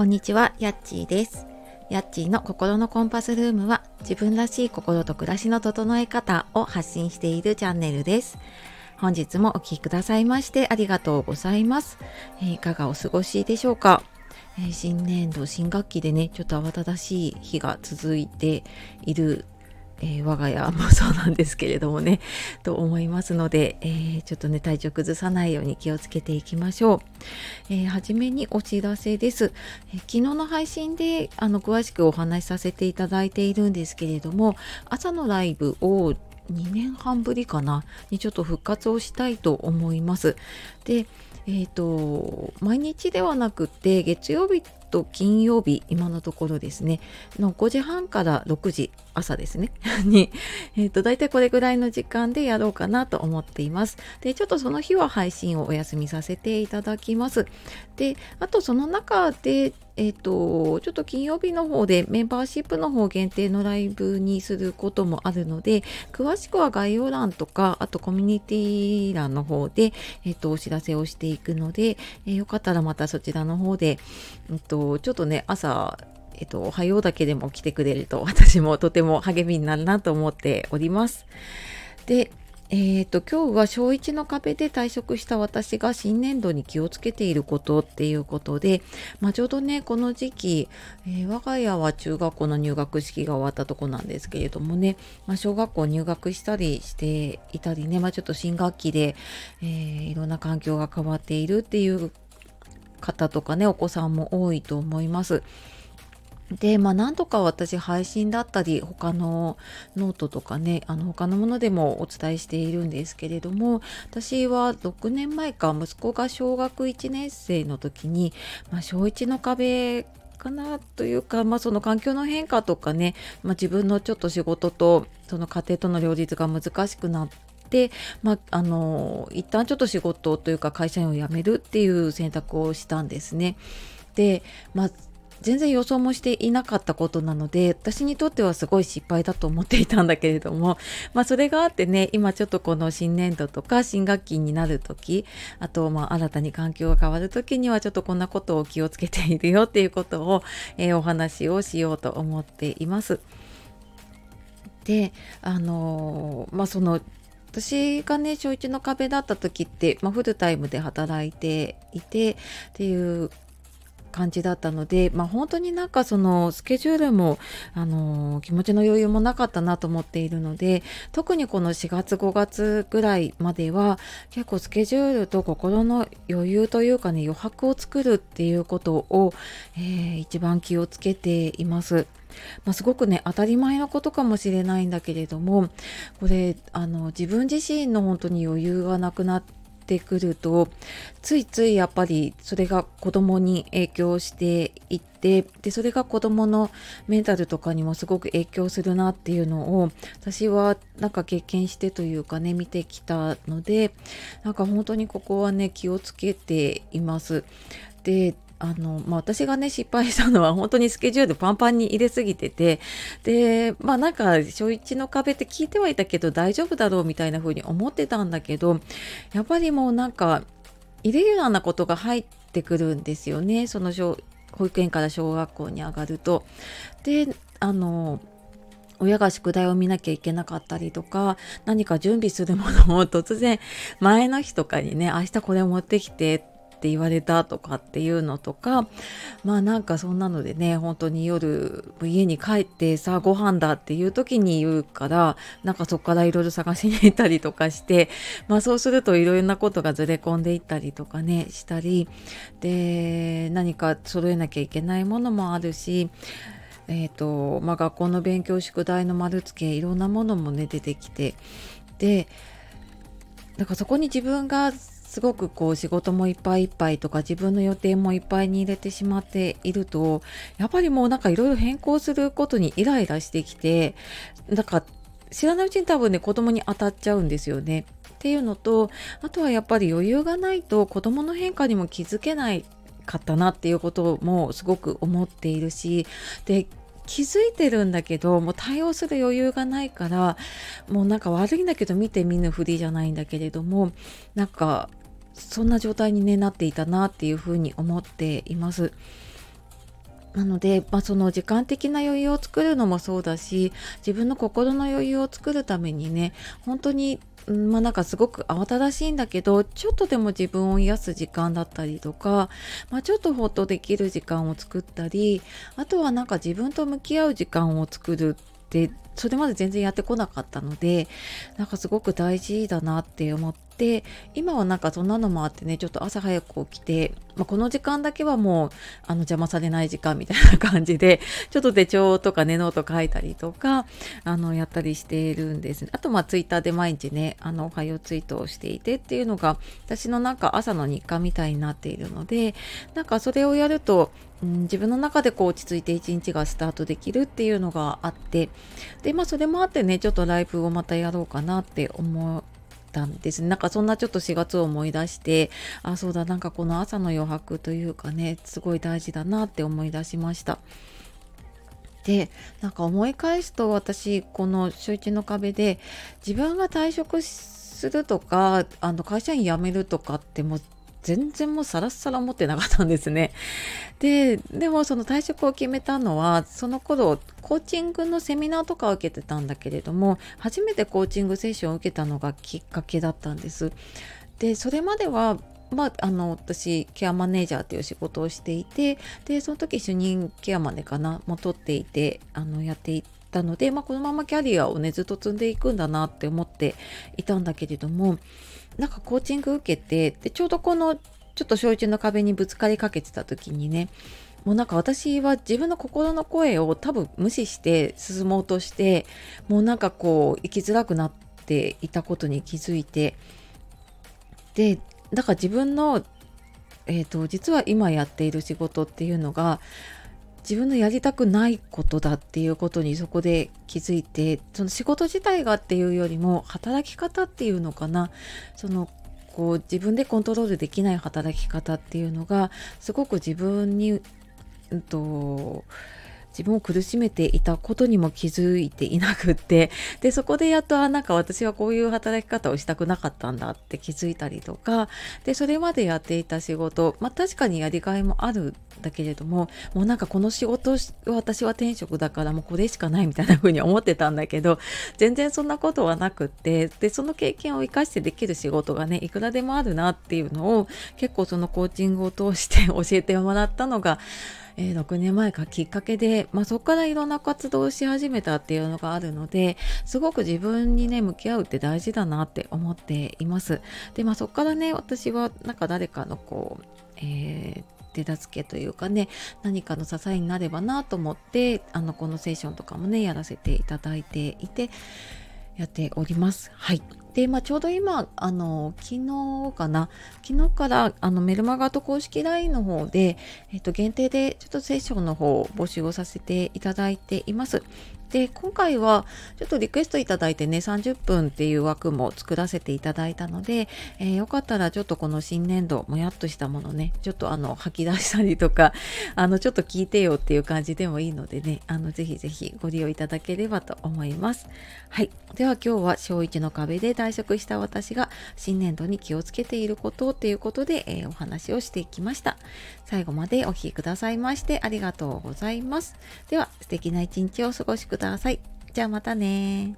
こんにちは、やっちーです。やっちーの心のコンパスルームは自分らしい心と暮らしの整え方を発信しているチャンネルです。本日もお聴きくださいましてありがとうございます。えいかがお過ごしでしょうか、え新年度、新学期でね、ちょっと慌ただしい日が続いているえー我が家もそうなんですけれどもね と思いますので、えーちょっとね体調崩さないように気をつけていきましょう、えーはじめにお知らせです、え昨日の配信であの詳しくお話しさせていただいているんですけれども朝のライブを2年半ぶりかなにちょっと復活をしたいと思います。でえっ、と毎日ではなくて月曜日と金曜日今のところですね。の5時半から6時朝ですね。に、えっと大体これぐらいの時間でやろうかなと思っています。でちょっとその日は配信をお休みさせていただきます。であとその中でえっ、とちょっと金曜日の方でメンバーシップの方限定のライブにすることもあるので詳しくは概要欄とかあとコミュニティ欄の方で、えっとお知らせをしていくので、えーよかったらまたそちらの方で、うんとちょっとね朝えっと、おはようだけでも来てくれると私もとても励みになるなと思っております。で、えっと今日は小1の壁で退職した私が新年度に気をつけていることっていうことで、まあ、ちょうどねこの時期、えー我が家は中学校の入学式が終わったとこなんですけれどもね、まあ、小学校入学したりしていたりね、まあ、ちょっと新学期で、えーいろんな環境が変わっているっていう方とかねお子さんも多いと思います。で、まあ、何度か私配信だったり他のノートとかねあの他のものでもお伝えしているんですけれども私は6年前か息子が小学1年生の時に、まあ、小1の壁かなというか、まあ、その環境の変化とかね、まあ、自分のちょっと仕事とその家庭との両立が難しくなってまあ、あの一旦ちょっと仕事というか会社員を辞めるっていう選択をしたんですね。で、まあ全然予想もしていなかったことなので私にとってはすごい失敗だと思っていたんだけれども、まあ、それがあってね今ちょっとこの新年度とか新学期になる時あとまあ新たに環境が変わる時にはちょっとこんなことを気をつけているよっていうことを、えーお話をしようと思っています。であのーまあその私がね小1の壁だった時って、まあ、フルタイムで働いていてっていう感じだったので、まあ、本当になんかそのスケジュールも、あの気持ちの余裕もなかったなと思っているので特にこの4月5月ぐらいまでは結構スケジュールと心の余裕というかね余白を作るっていうことを、えー一番気をつけています。まあ、すごくね当たり前のことかもしれないんだけれどもこれあの自分自身の本当に余裕がなくなっててくるとついついやっぱりそれが子供に影響していってでそれが子供のメンタルとかにもすごく影響するなっていうのを私はなんか経験してというかね見てきたのでなんか本当にここはね気をつけています。であのまあ、私がね失敗したのは本当にスケジュールパンパンに入れすぎててでまあなんか小1の壁って聞いてはいたけど大丈夫だろうみたいな風に思ってたんだけどやっぱりもうなんかイレギュラーなことが入ってくるんですよねその小保育園から小学校に上がると。であの親が宿題を見なきゃいけなかったりとか何か準備するものを突然前の日とかにね明日これ持ってきてって言われたとかっていうのとかまあなんかそんなのでね本当に夜家に帰ってさあご飯だっていう時に言うからなんかそこからいろいろ探しに行ったりとかしてまあそうするといろいろなことがずれ込んでいったりとかねしたりで何か揃えなきゃいけないものもあるしえーとまあ、学校の勉強宿題の丸付けいろんなものもね出てきてでだかそこに自分がすごくこう仕事もいっぱいいっぱいとか自分の予定もいっぱいに入れてしまっているとやっぱりもうなんかいろいろ変更することにイライラしてきてなんか知らないうちに多分ね子供に当たっちゃうんですよね。っていうのとあとはやっぱり余裕がないと子供の変化にも気づけないかったなっていうこともすごく思っているしで気づいてるんだけどもう対応する余裕がないからもうなんか悪いんだけど見て見ぬふりじゃないんだけれどもなんかそんな状態に、ね、なっていたなっていうふうに思っています。なので、まあ、その時間的な余裕を作るのもそうだし自分の心の余裕を作るためにね本当にまあなんかすごく慌ただしいんだけどちょっとでも自分を癒す時間だったりとか、まあ、ちょっとほっとできる時間を作ったりあとはなんか自分と向き合う時間を作るってそれまで全然やってこなかったのでなんかすごく大事だなって思って今はなんかそんなのもあってねちょっと朝早く起きて、まあ、この時間だけはもうあの邪魔されない時間みたいな感じでちょっと手帳とかねノート書いたりとかあのやったりしているんですあとまあツイッターで毎日ねあのおはようツイートをしていてっていうのが私のなんか朝の日課みたいになっているのでなんかそれをやるとうん、自分の中でこう落ち着いて一日がスタートできるっていうのがあってででまあそれもあってねちょっとライブをまたやろうかなって思ったんですなんかそんなちょっと4月を思い出してあそうだなんかこの朝の余白というかねすごい大事だなって思い出しました。でなんか思い返すと私この週一の壁で自分が退職するとかあの会社員辞めるとかってもう全然もうさらさら持ってなかったんですね。で、でもその退職を決めたのは、その頃、コーチングのセミナーとかを受けてたんだけれども、初めてコーチングセッションを受けたのがきっかけだったんです。で、それまでは、まあ、あの私ケアマネージャーっていう仕事をしていてでその時主任ケアマネかなも取っていてあのやっていたので、まあ、このままキャリアをねずっと積んでいくんだなって思っていたんだけれどもなんかコーチング受けてでちょうどこのちょっと小一の壁にぶつかりかけてた時にねもうなんか私は自分の心の声を多分無視して進もうとしてもうなんかこう生きづらくなっていたことに気づいてでだから自分のえー、と実は今やっている仕事っていうのが自分のやりたくないことだっていうことにそこで気づいてその仕事自体がっていうよりも働き方っていうのかな。そのこう自分でコントロールできない働き方っていうのがすごく自分に、うんと自分を苦しめていたことにも気づいていなくってでそこでやっとあなんか私はこういう働き方をしたくなかったんだって気づいたりとかでそれまでやっていた仕事まあ確かにやりがいもあるんだけれどももうなんかこの仕事私は転職だからもうこれしかないみたいな風に思ってたんだけど全然そんなことはなくってでその経験を生かしてできる仕事がねいくらでもあるなっていうのを結構そのコーチングを通して教えてもらったのがえ、6年前かきっかけで、まあ、そこからいろんな活動をし始めたっていうのがあるのですごく自分にね向き合うって大事だなって思っています。でまあそこからね私はなんか誰かのこう、えー手助けというかね何かの支えになればなと思ってあのこのセッションとかもねやらせていただいていてやっております。はい。で、まあ、ちょうど今、あの、昨日かな、昨日から、あの、メルマガと公式 LINE の方で、えっと、限定で、ちょっとセッションの方を募集をさせていただいています。で今回はちょっとリクエストいただいてね30分っていう枠も作らせていただいたので、えー、よかったらちょっとこの新年度もやっとしたものねちょっとあの吐き出したりとか あのちょっと聞いてよっていう感じでもいいのでねあのぜひぜひご利用いただければと思います。はい。では今日は小1の壁で退職した私が新年度に気をつけていることっていうことで、えー、お話をしていきました。最後までお聴きくださいましてありがとうございます。では素敵な一日をお過ごしください。ださい。じゃあまたね